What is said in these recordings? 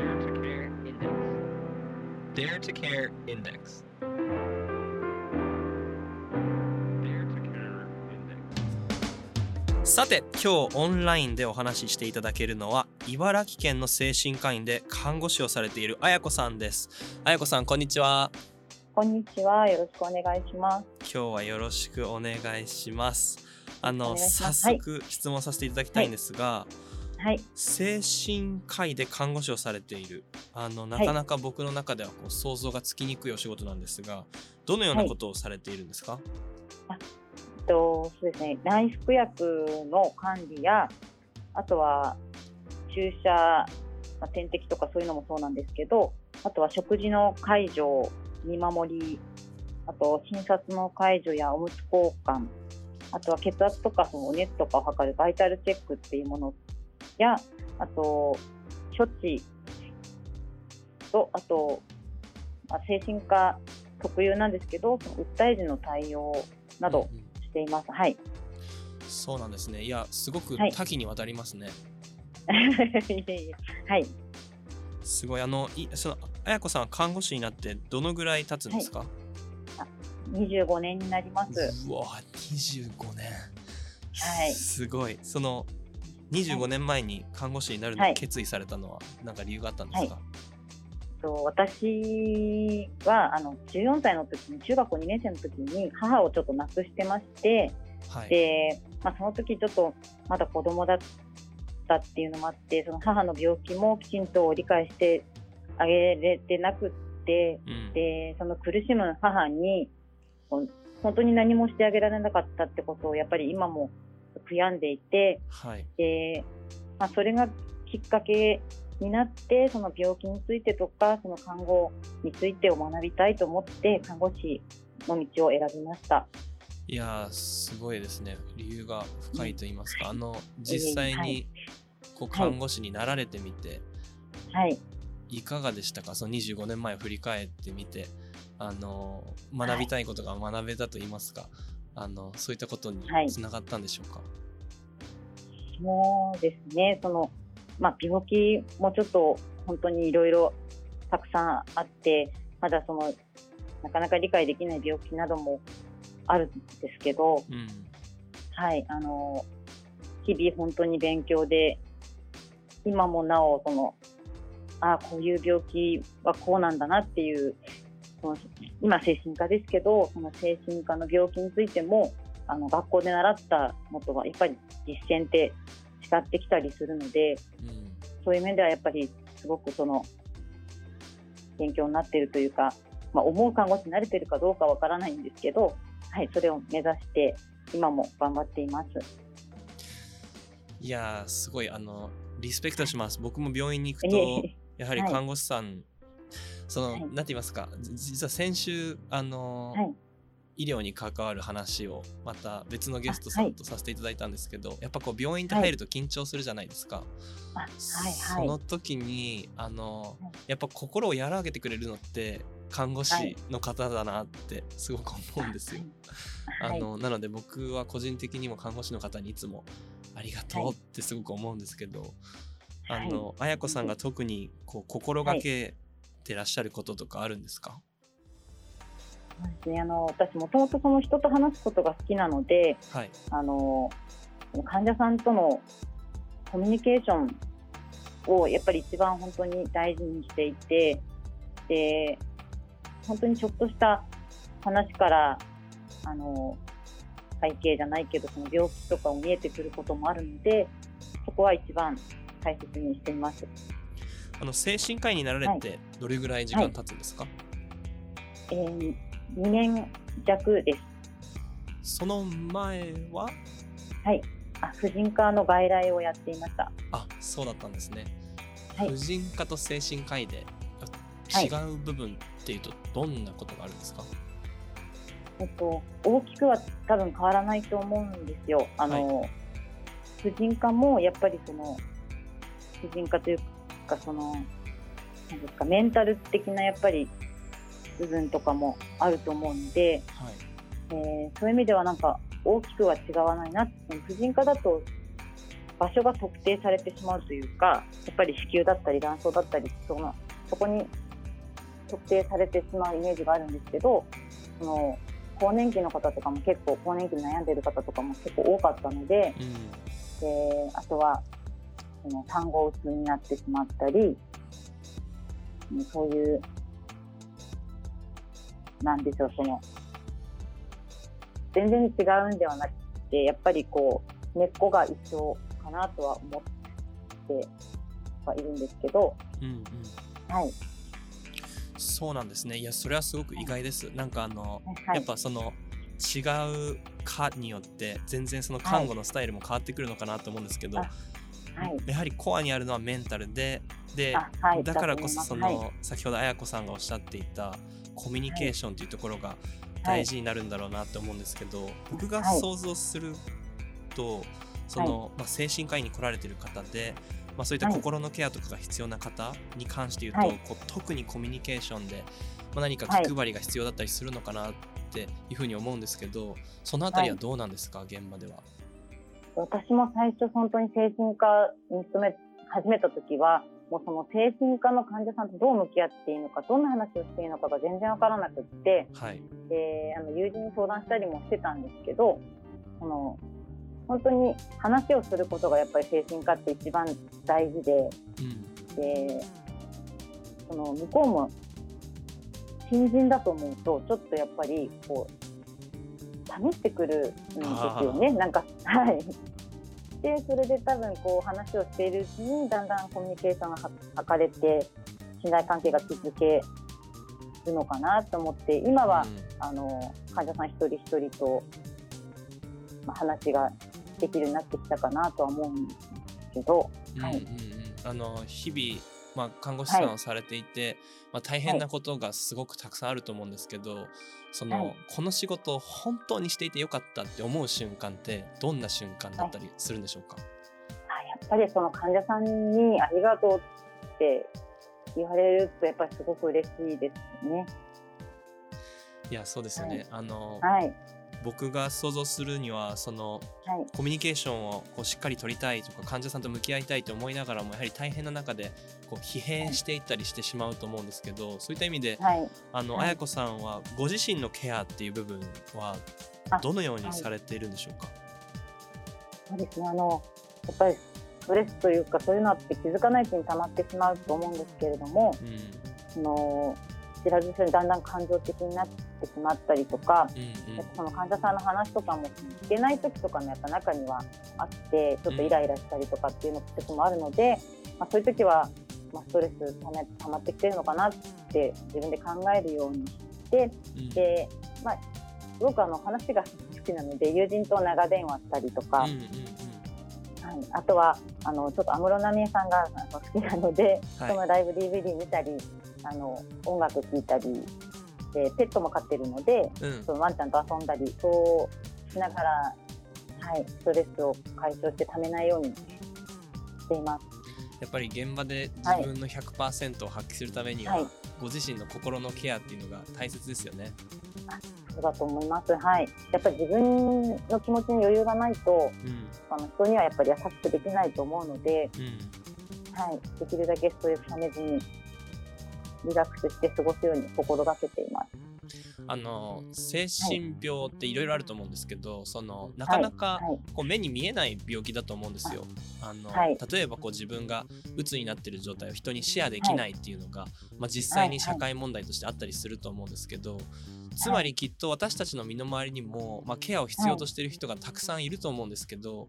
Dare to Care Index. Dare to Care Index. Dare to Care Index. さて今日オンラインでお話ししていただけるのは茨城県の精神科医で看護師をされているあやこさんですあやこさんこんにちはこんにちは。よろしくお願いします。今日はよろしくお願いしますあおの早速質問させていただきたいんですが、はい。精神科医で看護師をされている。あのなかなか僕の中ではこう想像がつきにくいお仕事なんですがどのようなことをされているんですか、えっと、そうですね。内服薬の管理や、あとは注射、まあ、点滴とかそういうのもそうなんですけど、あとは食事の介助、見守り、あと診察の介助やおむつ交換、あとは血圧とかそのお熱とかを測るバイタルチェックっていうものや、あと処置と、あと、まあ、精神科特有なんですけど、訴え時の対応などうんうん。しています。はい。そうなんですね。いやすごくはい。多岐にわたりますね、はい。すごい。あのいそのあやこさんは看護師になってどのぐらい経つんですか、25年になります。うわ25年。はい。すごい。その25年前に看護師になるのをはい。決意されたのは何か理由があったんですか、と私はあの14歳の時に中学校2年生の時に母をちょっと亡くしてまして、はい。で、まあ、その時ちょっとまだ子供だったっていうのもあってその母の病気もきちんと理解してあげれてなくってうん。でその苦しむ母に本当に何もしてあげられなかったってことをやっぱり今も悔やんでいてはい。で、まあ、それがきっかけになってその病気についてとかその看護についてを学びたいと思って看護師の道を選びました。いやーすごいですね。理由が深いと言いますか、あの実際はにい。こうはい看護師になられてみて、はい、い、かがでしたか？その25年前を振り返ってみて。あの学びたいことが学べたと言いますか、あのそういったことにはい。つながったんでしょうか、そうですね。その、まあ、病気もちょっと本当にいろいろたくさんあってまだそのなかなか理解できない病気などもあるんですけど、うん。はい、あの、日々本当に勉強で、今もなお、その、ああ、こういう病気はこうなんだなっていう、その今精神科ですけど、その精神科の病気についても、あの、学校で習ったのとは、やっぱり実践って違ってきたりするので、うん。そういう面ではやっぱりすごくその、勉強になっているというか、まあ、思う看護師になれてるかどうかわからないんですけど、はい、それを目指して、今も頑張っています。いやーすごいあのリスペクトします。僕も病院に行くいとやはりはい。看護師さん、その、はい。なんて言いますかじ実は先週あの、はい。医療に関わる話をまた別のゲストさんとさせていただいたんですけど、やっぱこう病院って入ると緊張するじゃないですか、あはいそはい。の時にあのはい。やっぱ心を和らげてくれるのって看護師の方だなってすごく思うんですよ。はい。あのなので僕は個人的にも看護師の方にいつもありがとうってすごく思うんですけど、はい。あの綾子さんが特にこう心がけてらっしゃることとかあるんですか、あの私もともとその人と話すことが好きなのではい、あの患者さんとのコミュニケーションをやっぱり一番本当に大事にしていてで本当にちょっとした話からあの背景じゃないけどその病気とかも見えてくることもあるのでそこは一番大切にしています。あの精神科医になられてどれぐらい時間経つんですか、えー、2年弱です。その前は？はい。あ、婦人科の外来をやっていました。あそうだったんですね、はい婦人科と精神科医ではい違う部分っていうとどんなことがあるんですか、えっと、大きくは多分変わらないと思うんですよ。あの、婦人科もやっぱりその、婦人科というか、その、なんですか、メンタル的なやっぱり部分とかもあると思うので、はいえーそういう意味ではなんか大きくは違わないな。婦人科だと、場所が特定されてしまうというかやっぱり子宮だったり卵巣だったりそのそこに特定されてしまうイメージがあるんですけどその更年期の方とかも結構更年期に悩んでいる方とかも結構多かったのでうんであとはその産後うつになってしまったりうんそういうなんでしょうその全然違うんではなくてやっぱりこう根っこが一緒かなとは思ってはいるんですけど、うんうん。はい。そうなんですね。いやそれはすごく意外です。なんかあのはい。やっぱその違う科によって全然その看護のスタイルも変わってくるのかなと思うんですけど、あはい。やはりコアにあるのはメンタルでであはい。だからこそその、先ほど綾子さんがおっしゃっていたコミュニケーションというところが大事になるんだろうなって思うんですけど、僕がはい想像すると、その、まあ、精神科医に来られてる方で、まあ、そういったはい。心のケアとかが必要な方に関して言うと、はい。こう特にコミュニケーションで、まあ、何かはい。気配りが必要だったりするのかなっていうふうに思うんですけどそのあたりはどうなんですか、現場では。私も最初本当に精神科に勤め始めた時はもうその精神科の患者さんとどう向き合っていいのかどんな話をしていいのかが全然わからなくってはい、であの友人に相談したりもしてたんですけどその本当に話をすることがやっぱり精神科って一番大事でうん。でその向こうも新人だと思うとちょっとやっぱりこう試してくるんですよね。なんかはい。でそれで多分こう話をしているうちにだんだんコミュニケーションがは図れて信頼関係が続けるのかなと思って今は、あの患者さん一人一人と、まあ、話ができるようになってきたかなとは思うんですけど、はいうんうん。うんあの日々、まあ、看護師さんをされていて、まあ、大変なことがすごくたくさんあると思うんですけど、その、はい。この仕事を本当にしていてよかったって思う瞬間ってどんな瞬間だったりするんでしょうか、あやっぱりその患者さんにありがとうって言われるとやっぱりすごく嬉しいですね。いやそうですよね、あの、はい、僕が想像するにはそのはい、コミュニケーションをこうしっかり取りたいとか患者さんと向き合いたいと思いながらもやはり大変な中でこう疲弊していったりしてしまうと思うんですけどそういった意味ではい、あの、はい。綾子さんはご自身のケアっていう部分はあどのようにされているんでしょうか、そうですね。あのやっぱりストレスというかそういうのって気づかないうちに溜まってしまうと思うんですけれども、うん。その知らず知らずにだんだん感情的になってしまったりとか、うんうん。その患者さんの話とかも聞けない時とかもやっぱ中にはあってちょっとイライラしたりとかっていうの時もあるので、まあ、そういう時は、まあ、ストレス溜まってきてるのかなって自分で考えるようにしてうん。で、まあ、すごくあの話が好きなので友人と長電話したりとか、うんうんうん。はい、あとはあのちょっと安室奈美恵さんが好きなので、はい。そのライブ DVD 見たりあの音楽聴いたりでペットも飼ってるのでうんそのワンちゃんと遊んだりそうしながら、はい、ストレスを解消してためないようにしています。やっぱり現場で自分の100%を発揮するためには、はいご自身の心のケアっていうのが大切ですよね。そうだと思います。はい。やっぱり自分の気持ちに余裕がないと、うんあの人にはやっぱり優しくできないと思うので、うんはい。できるだけストレスためずに、リラックスして過ごすように心がけています。あの精神病っていろいろあると思うんですけど、そのなかなかはい。こう目に見えない病気だと思うんですよ。あのはい例えばこう自分が鬱になってる状態を人にシェアできないっていうのが、まあ、実際に社会問題としてあったりすると思うんですけど、つまりきっと私たちの身の回りにも、まあ、ケアを必要としている人がたくさんいると思うんですけど、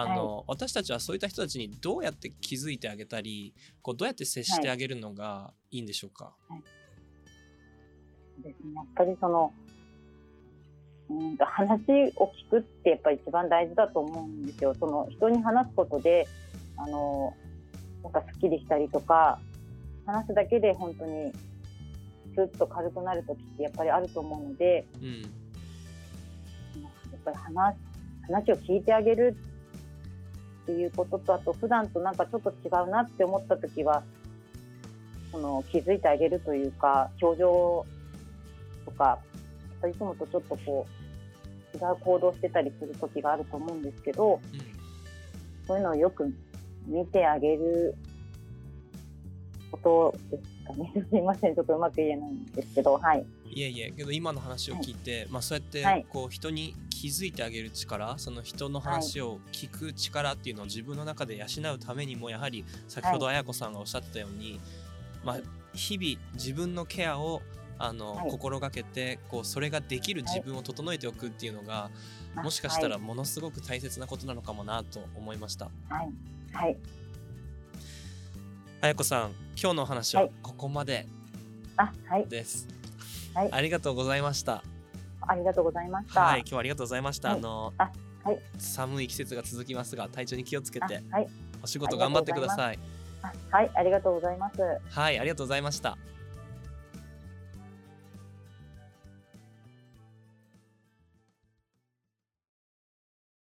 あの私たちはそういった人たちにどうやって気づいてあげたりこうどうやって接してあげるのがいいんでしょうか、ですね。やっぱりその、うんと話を聞くってやっぱり一番大事だと思うんですよ。その人に話すことで、あの、なんかすっきりしたりとか、話すだけで本当にスッと軽くなる時ってやっぱりあると思うので、うんやっぱり話話を聞いてあげるっていうこととあと普段となんかちょっと違うなって思った時はその気づいてあげるというか表情とかいつもとちょっとこう違う行動してたりする時があると思うんですけどそういうのをよく見てあげることですかね。すいません、ちょっとうまく言えないんですけど、はい。いえいえけど今の話を聞いて、まあそうやってはいこう人に気づいてあげる力その人の話を聞く力っていうのを自分の中で養うためにもやはり先ほど綾子さんがおっしゃってたように、まあ日々自分のケアをあの、はい心がけてこうそれができる自分を整えておくっていうのが、あもしかしたらものすごく大切なことなのかもなと思いました。はい。はい。綾子さん今日のお話ははいここまであ、はい。です。はいありがとうございました。ありがとうございました。はい、今日はありがとうございました。はいあの、あはい寒い季節が続きますが、体調に気をつけあて、はい。お仕事頑張ってください。あはい。ありがとうございます。はい、ありがとうございました。